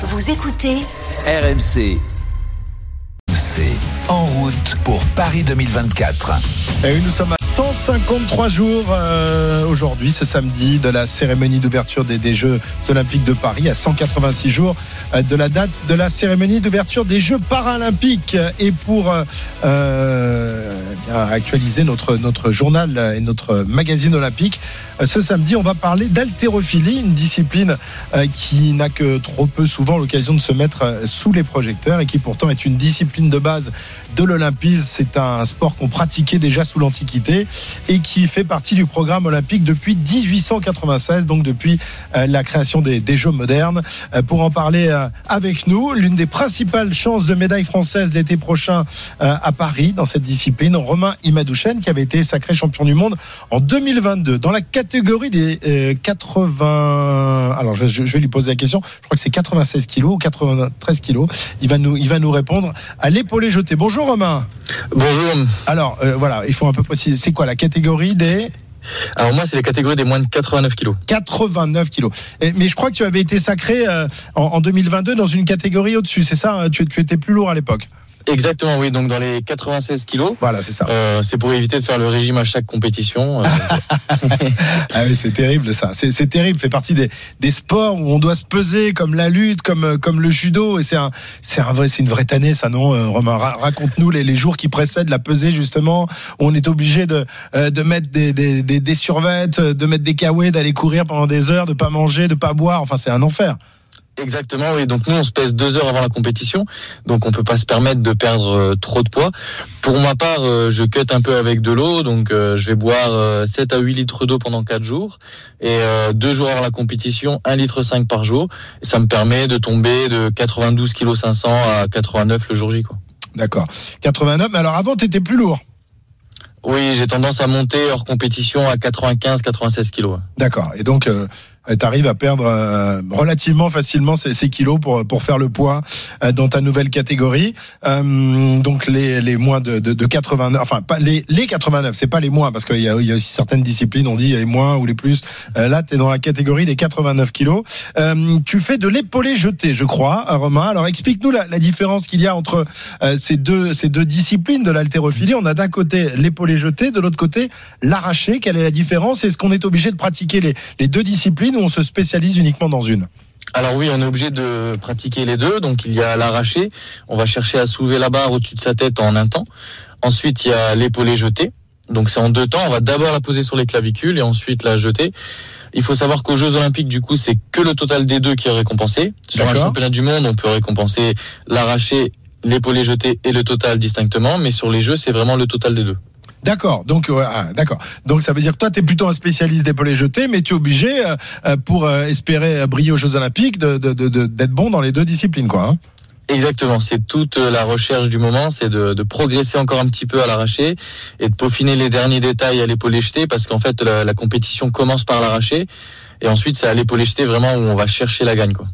Vous écoutez RMC. C'est en route pour Paris 2024. Et nous sommes à 153 jours euh, aujourd'hui, ce samedi, de la cérémonie d'ouverture des, Jeux Olympiques de Paris, à 186 jours euh, de la date de la cérémonie d'ouverture des Jeux Paralympiques. Et pour euh, euh, actualiser notre, notre journal et notre magazine olympique, euh, ce samedi, on va parler d'haltérophilie, une discipline qui n'a que trop peu souvent l'occasion de se mettre sous les projecteurs et qui pourtant est une discipline de base de l'olympisme. C'est un sport qu'on pratiquait déjà sous l'Antiquité et qui fait partie du programme olympique depuis 1896, donc depuis euh, la création des, des Jeux modernes. Euh, Pour en parler euh, avec nous, l'une des principales chances de médaille française l'été prochain à Paris dans cette discipline, Romain Imadouchen, qui avait été sacré champion du monde en 2022 dans la catégorie des euh, 80. Alors je, je- je vais lui poser la question. Je crois que c'est 96 kilos ou 93 kilos. Il va nous, il va nous répondre à l'épaulé jeté. Bonjour Romain. Bonjour. Alors euh, voilà, il faut un peu préciser. C'est quoi la catégorie des Alors moi, c'est la catégorie des moins de 89 kilos. 89 kilos. Et- mais je crois que tu avais été sacré euh, en, en 2022 dans une catégorie au-dessus. C'est ça hein? Tu, tu étais plus lourd à l'époque. Exactement, oui. Donc dans les 96 kilos. Voilà, c'est ça. Euh, c'est pour éviter de faire le régime à chaque compétition. Euh, Ah oui, c'est terrible ça. C'est terrible. Fait partie des, des sports où on doit se peser, comme la lutte, comme euh, comme le judo. Et c'est un c'est un vrai c'est une vraie tannée ça non euh, Romain? Ra- Raconte-nous les, les jours qui précèdent la pesée justement où on est obligé de de mettre des des des, des survêtes, de mettre des kawaii, d'aller courir pendant des heures, de pas manger, de pas boire. Enfin c'est un enfer. Exactement, oui. Donc nous, on se pèse deux heures avant la compétition. Donc on peut pas se permettre de perdre euh, trop de poids. Pour ma part, euh, je cut un peu avec de l'eau. Donc euh, je vais boire euh, 7 à 8 litres d'eau pendant 4 jours. Et deux jours avant la compétition, 1 litre 5 par jour. Et ça me permet de tomber de 92 kg 500 à 89 le jour J. D'accord. 89. Mais alors avant t'étais plus lourd. Oui, j'ai tendance à monter hors compétition à 95-96 kilos. D'accord. Et donc, euh, tu arrives à perdre euh, relativement facilement ces, ces kilos pour pour faire le poids euh, dans ta nouvelle catégorie. Euh, donc les les moins de, de, de 89, enfin pas les les 89, c'est pas les moins parce qu'il y a y a aussi certaines disciplines on dit les moins ou les plus. Euh, là, tu es dans la catégorie des 89 kilos. Euh, tu fais de l'épaulé jeté, je crois, euh, Romain. Alors explique-nous la, la différence qu'il y a entre euh, ces deux ces deux disciplines de l'haltérophilie. On a d'un côté l'épaulé jeté, de l'autre côté l'arraché. Quelle est la différence? Est-ce qu'on est obligé de pratiquer les, les deux disciplines ou on se spécialise uniquement dans une Alors oui, on est obligé de pratiquer les deux. Donc il y a l'arraché. On va chercher à soulever la barre au-dessus de sa tête en un temps. Ensuite, il y a l'épaulé jeté. Donc c'est en deux temps. On va d'abord la poser sur les clavicules et ensuite la jeter. Il faut savoir qu'aux Jeux Olympiques, du coup, c'est que le total des deux qui est récompensé. Sur un championnat du monde, on peut récompenser l'arraché, l'épaulé jeté et le total distinctement. Mais sur les Jeux, c'est vraiment le total des deux. D'accord. Donc ouais, ah, d'accord. Donc ça veut dire que toi tu es plutôt un spécialiste d'épaulé jeté, mais tu es obligé euh, euh, pour euh, espérer euh, briller aux Jeux Olympiques d'être bon dans les deux disciplines, quoi. hein. Exactement, c'est toute la recherche du moment, c'est de, progresser encore un petit peu à l'arraché et de peaufiner les derniers détails à l'épaulé jeté parce qu'en fait la, la compétition commence par l'arraché et ensuite c'est à l'épaulé jeté vraiment où on va chercher la gagne quoi.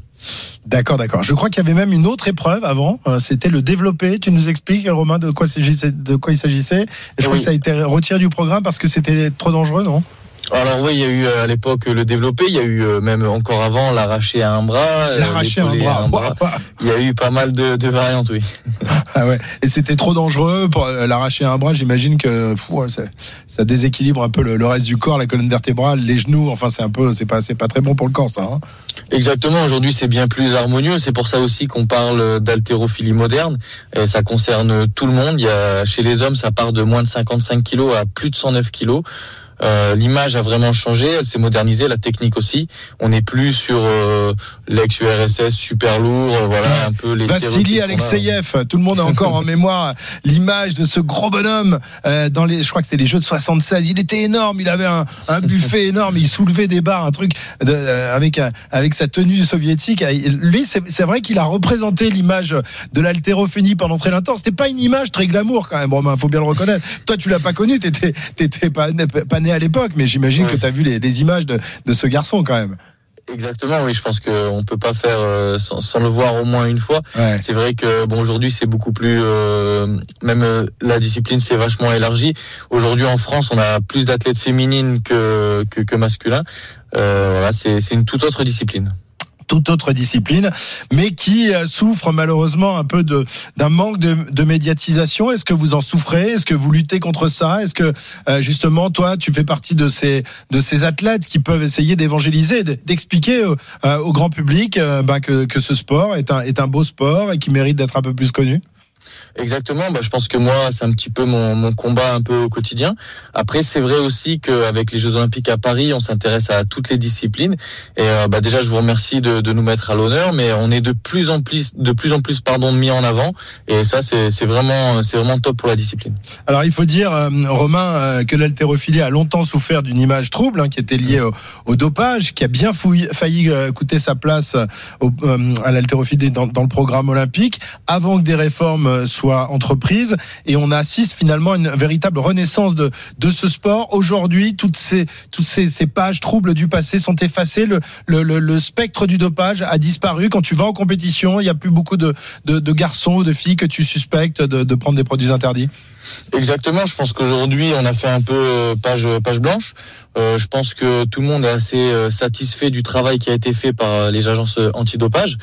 D'accord, d'accord. Je crois qu'il y avait même une autre épreuve avant. euh, C'était le développé. Tu nous expliques, Romain, de quoi s'agissait De quoi il s'agissait Je crois que ça a été retiré du programme parce que c'était trop dangereux, non? Alors oui, il y a eu euh, à l'époque le développé, il y a eu euh, même encore avant l'arraché à un bras, euh, L'arracher un l'épaulé à bras. Il y a eu pas mal de, de variantes, oui. Ah ouais. Et c'était trop dangereux pour l'arracher un bras. J'imagine que ouais, ça, ça déséquilibre un peu le, le reste du corps, la colonne vertébrale, les genoux. Enfin, c'est un peu, c'est pas, c'est pas très bon pour le corps, ça. hein. Exactement, aujourd'hui c'est bien plus harmonieux, c'est pour ça aussi qu'on parle d'haltérophilie moderne, et ça concerne tout le monde, il y a, chez les hommes ça part de moins de 55 kilos à plus de 109 kilos, Euh, l'image a vraiment changé, elle s'est modernisée, la technique aussi, on n'est plus sur euh, l'ex-URSS super lourd, euh, voilà un peu les Vassili. Alexeyev, tout le monde a encore en mémoire l'image de ce gros bonhomme euh, dans les, je crois que c'était les Jeux de 76. Il était énorme, il avait un, un buffet énorme, il soulevait des barres, un truc de, avec avec sa tenue soviétique. Lui, c'est vrai qu'il a représenté l'image de l'haltérophénie pendant très longtemps. C'était pas une image très glamour quand même, Romain. Faut bien le reconnaître. Toi, tu l'as pas connu, t'étais t'étais pas pas né à l'époque, mais j'imagine Ouais. que t'as vu les, les images de, de ce garçon quand même. Exactement, oui, je pense qu'on peut pas faire euh, sans, sans le voir au moins une fois. Ouais. C'est vrai que bon aujourd'hui c'est beaucoup plus euh, même euh, la discipline s'est vachement élargie. Aujourd'hui en France on a plus d'athlètes féminines que que, que masculins. Voilà c'est une toute autre discipline. Toute autre discipline, mais qui euh, souffre malheureusement un peu d'un manque de, médiatisation. Est-ce que vous en souffrez? Est-ce que vous luttez contre ça? Est-ce que euh, justement toi, tu fais partie de ces de ces athlètes qui peuvent essayer d'évangéliser, d'expliquer au, euh, au, grand public bah, que, que ce sport est un est un beau sport et qui mérite d'être un peu plus connu? Exactement. Bah, je pense que moi, c'est un petit peu mon, combat un peu au quotidien. Après, c'est vrai aussi qu'avec les Jeux Olympiques à Paris, on s'intéresse à toutes les disciplines. Et euh, bah, déjà, je vous remercie de, nous mettre à l'honneur, mais on est de plus en plus, de plus en plus, pardon, mis en avant. Et ça, c'est vraiment, c'est vraiment top pour la discipline. Alors, il faut dire, euh, Romain, euh, que l'haltérophilie a longtemps souffert d'une image trouble, hein, qui était liée au, dopage, qui a bien failli coûter sa place à l'haltérophilie dans le programme olympique, avant que des réformes soient entreprise et on assiste finalement à une véritable renaissance de, de ce sport. Aujourd'hui, toutes ces, toutes ces, pages troubles du passé sont effacées. Le, le, le, spectre du dopage a disparu. Quand tu vas en compétition, il n'y a plus beaucoup de, de, de, garçons ou de filles que tu suspectes de, de prendre des produits interdits. Exactement. Je pense qu'aujourd'hui, on a fait un peu euh, page page blanche. Euh, je pense que tout le monde est assez euh, satisfait du travail qui a été fait par les agences antidopage.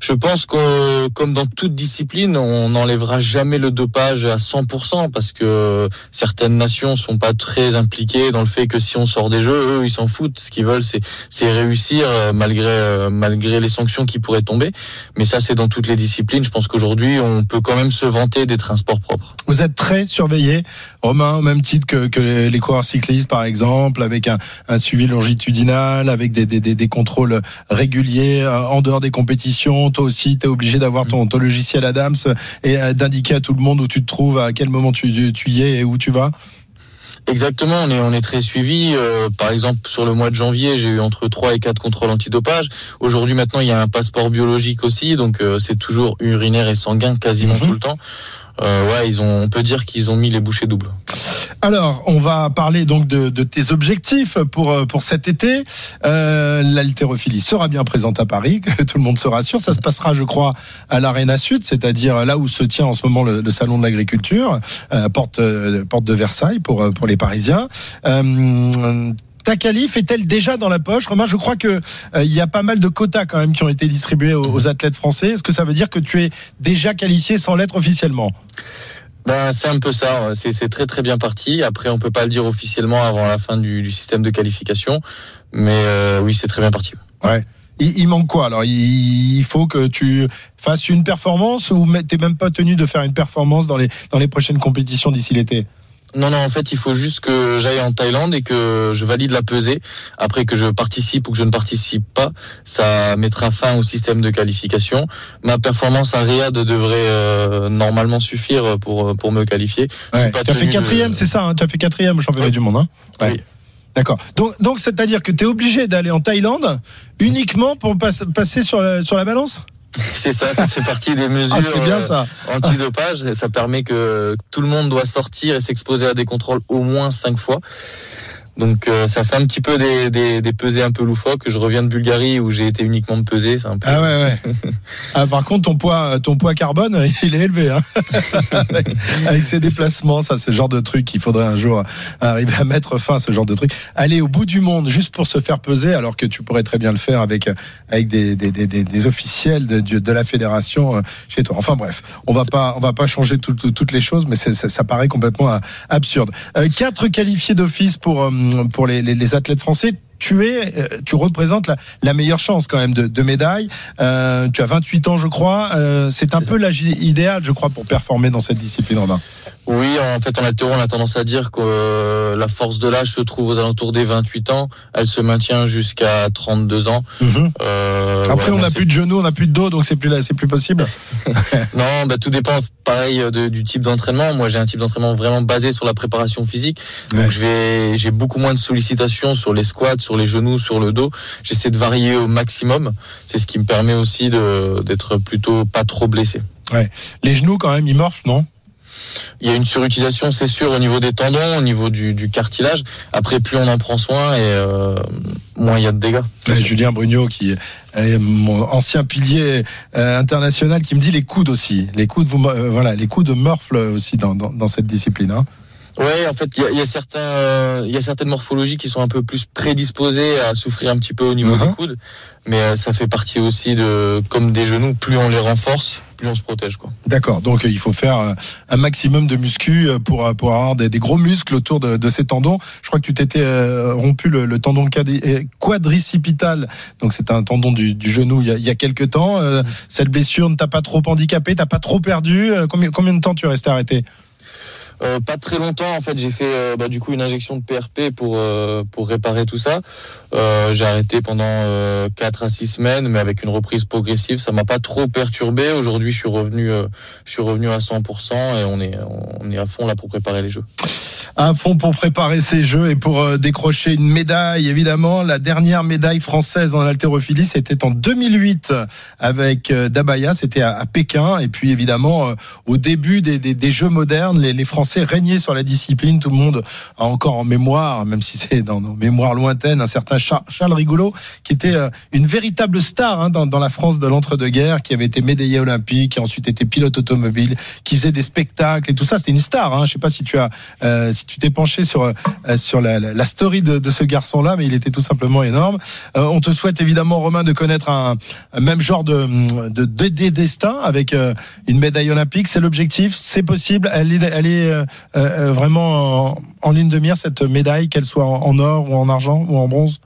Je pense que, comme dans toute discipline, on n'enlèvera jamais le dopage à 100% parce que certaines nations sont pas très impliquées dans le fait que si on sort des jeux, eux, ils s'en foutent. Ce qu'ils veulent, c'est réussir malgré, malgré les sanctions qui pourraient tomber. Mais ça, c'est dans toutes les disciplines. Je pense qu'aujourd'hui, on peut quand même se vanter d'être un sport propre. Vous êtes très surveillé, Romain, au même titre que, que les coureurs cyclistes, par exemple, avec un, un suivi longitudinal, avec des, des, des, contrôles réguliers euh, en dehors des compétitions. Toi aussi, tu es obligé d'avoir ton, ton logiciel Adams et euh, d'indiquer à tout le monde où tu te trouves, à quel moment tu, tu y es et où tu vas. Exactement, on est on est très suivi. Euh, par exemple, sur le mois de janvier, j'ai eu entre 3 et 4 contrôles antidopage. Aujourd'hui, maintenant, il y a un passeport biologique aussi, donc c'est toujours urinaire et sanguin quasiment mhm. tout le temps ouais, ils ont, on peut dire qu'ils ont mis les bouchées doubles. Alors, on va parler donc de, de tes objectifs pour euh, pour cet été. Euh, L'haltérophilie sera bien présente à Paris, que tout le monde se rassure. Ça se passera, je crois, à l'Arena Sud, c'est-à-dire là où se tient en ce moment le, le salon de l'agriculture, euh, porte euh, porte de Versailles pour pour les Parisiens. Euh, ta qualif est-elle déjà dans la poche? Romain, je crois que euh, il y a pas mal de quotas quand même qui ont été distribués aux, mhm. athlètes français. Est-ce que ça veut dire que tu es déjà qualifié sans l'être officiellement? Ben, c'est un peu ça. C'est très très bien parti. Après, on peut pas le dire officiellement avant la fin du, du système de qualification, mais euh, oui, c'est très bien parti. Ouais. Il, il, manque quoi alors? Il, faut que tu fasses une performance ou t'es même pas tenu de faire une performance dans les dans les prochaines compétitions d'ici l'été? Non, non, en fait, il faut juste que j'aille en Thaïlande et que je valide la pesée. Après que je participe ou que je ne participe pas, ça mettra fin au système de qualification. Ma performance à Riyad devrait euh, normalement suffire pour, pour me qualifier. tu as fait quatrième, c'est ça hein Tu as fait quatrième au championnat du monde. Hein oui. D'accord. Donc, donc c'est-à-dire que tu es obligé d'aller en Thaïlande uniquement pour passer sur sur la balance? C'est ça, ça fait partie des mesures ah, bien, ça. Euh, antidopage. Et ça permet que tout le monde doit sortir et s'exposer à des contrôles au moins cinq fois. Donc euh, ça fait un petit peu des, des, des pesées un peu loufoques. Je reviens de Bulgarie où j'ai été uniquement pesé. C'est un peu... Ah ouais, ouais. ah, par contre, ton poids, ton poids carbone, il est élevé. Hein avec, ses déplacements, ça c'est le genre de truc qu'il faudrait un jour arriver à mettre fin à ce genre de truc. Aller au bout du monde juste pour se faire peser, alors que tu pourrais très bien le faire avec, avec des, des, des, des officiels de, de la fédération euh, chez toi. Enfin bref, on va pas, on va pas changer tout, toutes les choses, mais ça, ça, paraît complètement euh, absurde. quatre qualifiés d'office pour pour les, les, athlètes français tu es, euh, tu représentes la, la, meilleure chance quand même de, de médaille. Euh, tu as 28 ans, je crois. Euh, c'est un peu l'âge idéal, je crois, pour performer dans cette discipline, Romain. Oui, en fait, en altéro, on a tendance à dire que euh, la force de l'âge se trouve aux alentours des 28 ans. Elle se maintient jusqu'à 32 ans. Mhm. Euh, Après, on n'a plus de genoux, on n'a plus de dos, donc c'est plus c'est plus possible. non, bah, tout dépend, pareil, de, du type d'entraînement. Moi, j'ai un type d'entraînement vraiment basé sur la préparation physique. Donc, je vais, j'ai beaucoup moins de sollicitations sur les squats, sur les genoux, sur le dos. J'essaie de varier au maximum. C'est ce qui me permet aussi d'être plutôt pas trop blessé. Ouais. Les genoux, quand même, ils morphent, non? Il y a une surutilisation, c'est sûr, au niveau des tendons, au niveau du, cartilage. Après, plus on en prend soin et euh, moins il y a de dégâts. Julien Brugnot, qui est mon ancien pilier euh, international, qui me dit les coudes aussi. Les coudes, vous, euh, voilà, les coudes morflent aussi dans, dans, cette discipline. Hein. Ouais, en fait, il y a, y a, certains, euh, il y a certaines morphologies qui sont un peu plus prédisposées à souffrir un petit peu au niveau Uh-huh. des coudes, mais euh, ça fait partie aussi de, comme des genoux, plus on les renforce, plus on se protège. D'accord, donc euh, il faut faire euh, un maximum de muscu euh, pour, pour avoir des, gros muscles autour de, ces tendons. Je crois que tu t'étais rompu le, tendon quadri- quadricipital, donc c'est un tendon du, genou il y, a, il y a quelques temps. Cette blessure ne t'a pas trop handicapé, t'as pas trop perdu. Combien, combien de temps tu es resté arrêté? Euh, pas très longtemps, en fait, j'ai fait euh, bah, du coup une injection de PRP pour euh, pour réparer tout ça. J'ai arrêté pendant euh, 4 à 6 semaines, mais avec une reprise progressive, ça m'a pas trop perturbé. Aujourd'hui, je suis revenu, je suis revenu à 100% et on est on est à fond là pour préparer les jeux. à fond pour préparer ces jeux et pour décrocher une médaille. Évidemment, la dernière médaille française en haltérophilie, c'était en 2008 avec Dabaya, c'était à, à Pékin. Et puis évidemment, au début des, des, des Jeux modernes, les, les Français régnaient sur la discipline. Tout le monde a encore en mémoire, même si c'est dans nos mémoires lointaines, un certain Char- Charles Rigolo, qui était euh, une véritable star hein, dans, la France de l'entre-deux-guerres, qui avait été médaillé olympique, qui a ensuite été pilote automobile, qui faisait des spectacles et tout ça. C'était une star. Hein. Je sais pas si tu as, euh, si tu t'es penché sur euh, sur la, la, story de, ce garçon-là, mais il était tout simplement énorme. On te souhaite évidemment, Romain, de connaître un, même genre de de, de, de destin avec une médaille olympique. C'est l'objectif, c'est possible. Elle est, vraiment en, ligne de mire cette médaille, qu'elle soit en or ou en argent ou en bronze?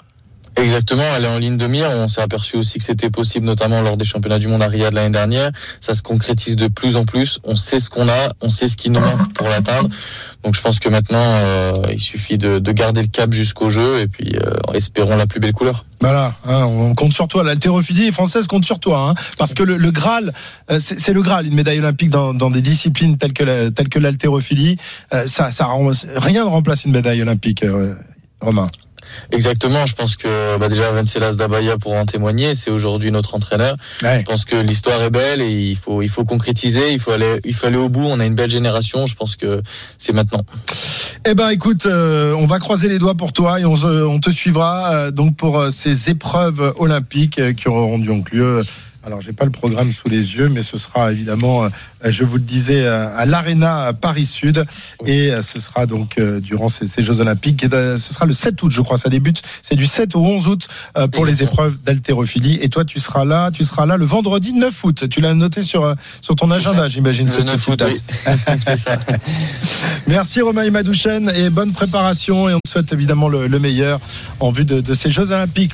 Exactement, elle est en ligne de mire. On s'est aperçu aussi que c'était possible, notamment lors des championnats du monde à Riyad l'année dernière. Ça se concrétise de plus en plus. On sait ce qu'on a, on sait ce qui nous manque pour l'atteindre. Donc je pense que maintenant, euh, il suffit de, de garder le cap jusqu'au jeu et puis euh, espérons la plus belle couleur. Voilà, hein, on compte sur toi. L'haltérophilie française compte sur toi, hein, parce que le, Graal, euh, c'est le Graal, une médaille olympique dans, des disciplines telles que la, l'haltérophilie. Ça, rien ne remplace une médaille olympique, Romain. Exactement, je pense que bah, déjà Vencelas Dabaya pour en témoigner, c'est aujourd'hui notre entraîneur. Ouais. Je pense que l'histoire est belle et il faut il faut concrétiser, il faut aller il faut aller au bout. On a une belle génération, je pense que c'est maintenant. Eh ben, écoute, euh, on va croiser les doigts pour toi et on, te suivra euh, donc pour euh, ces épreuves olympiques qui auront donc lieu. Alors, j'ai pas le programme sous les yeux, mais ce sera évidemment, euh, je vous le disais, euh, à l'Arena Paris Sud, Oui. et euh, ce sera donc durant ces, ces Jeux Olympiques. Et, ce sera le 7 août, je crois. Ça débute. C'est du 7 au 11 août pour les épreuves d'haltérophilie. Et toi, tu seras là. Tu seras là le vendredi 9 août. Tu l'as noté sur sur ton agenda, j'imagine. Le cette 9 petite août, date. oui. c'est ça. Merci Romain Imadouchen et bonne préparation et on te souhaite évidemment le, le meilleur en vue de, de ces Jeux Olympiques.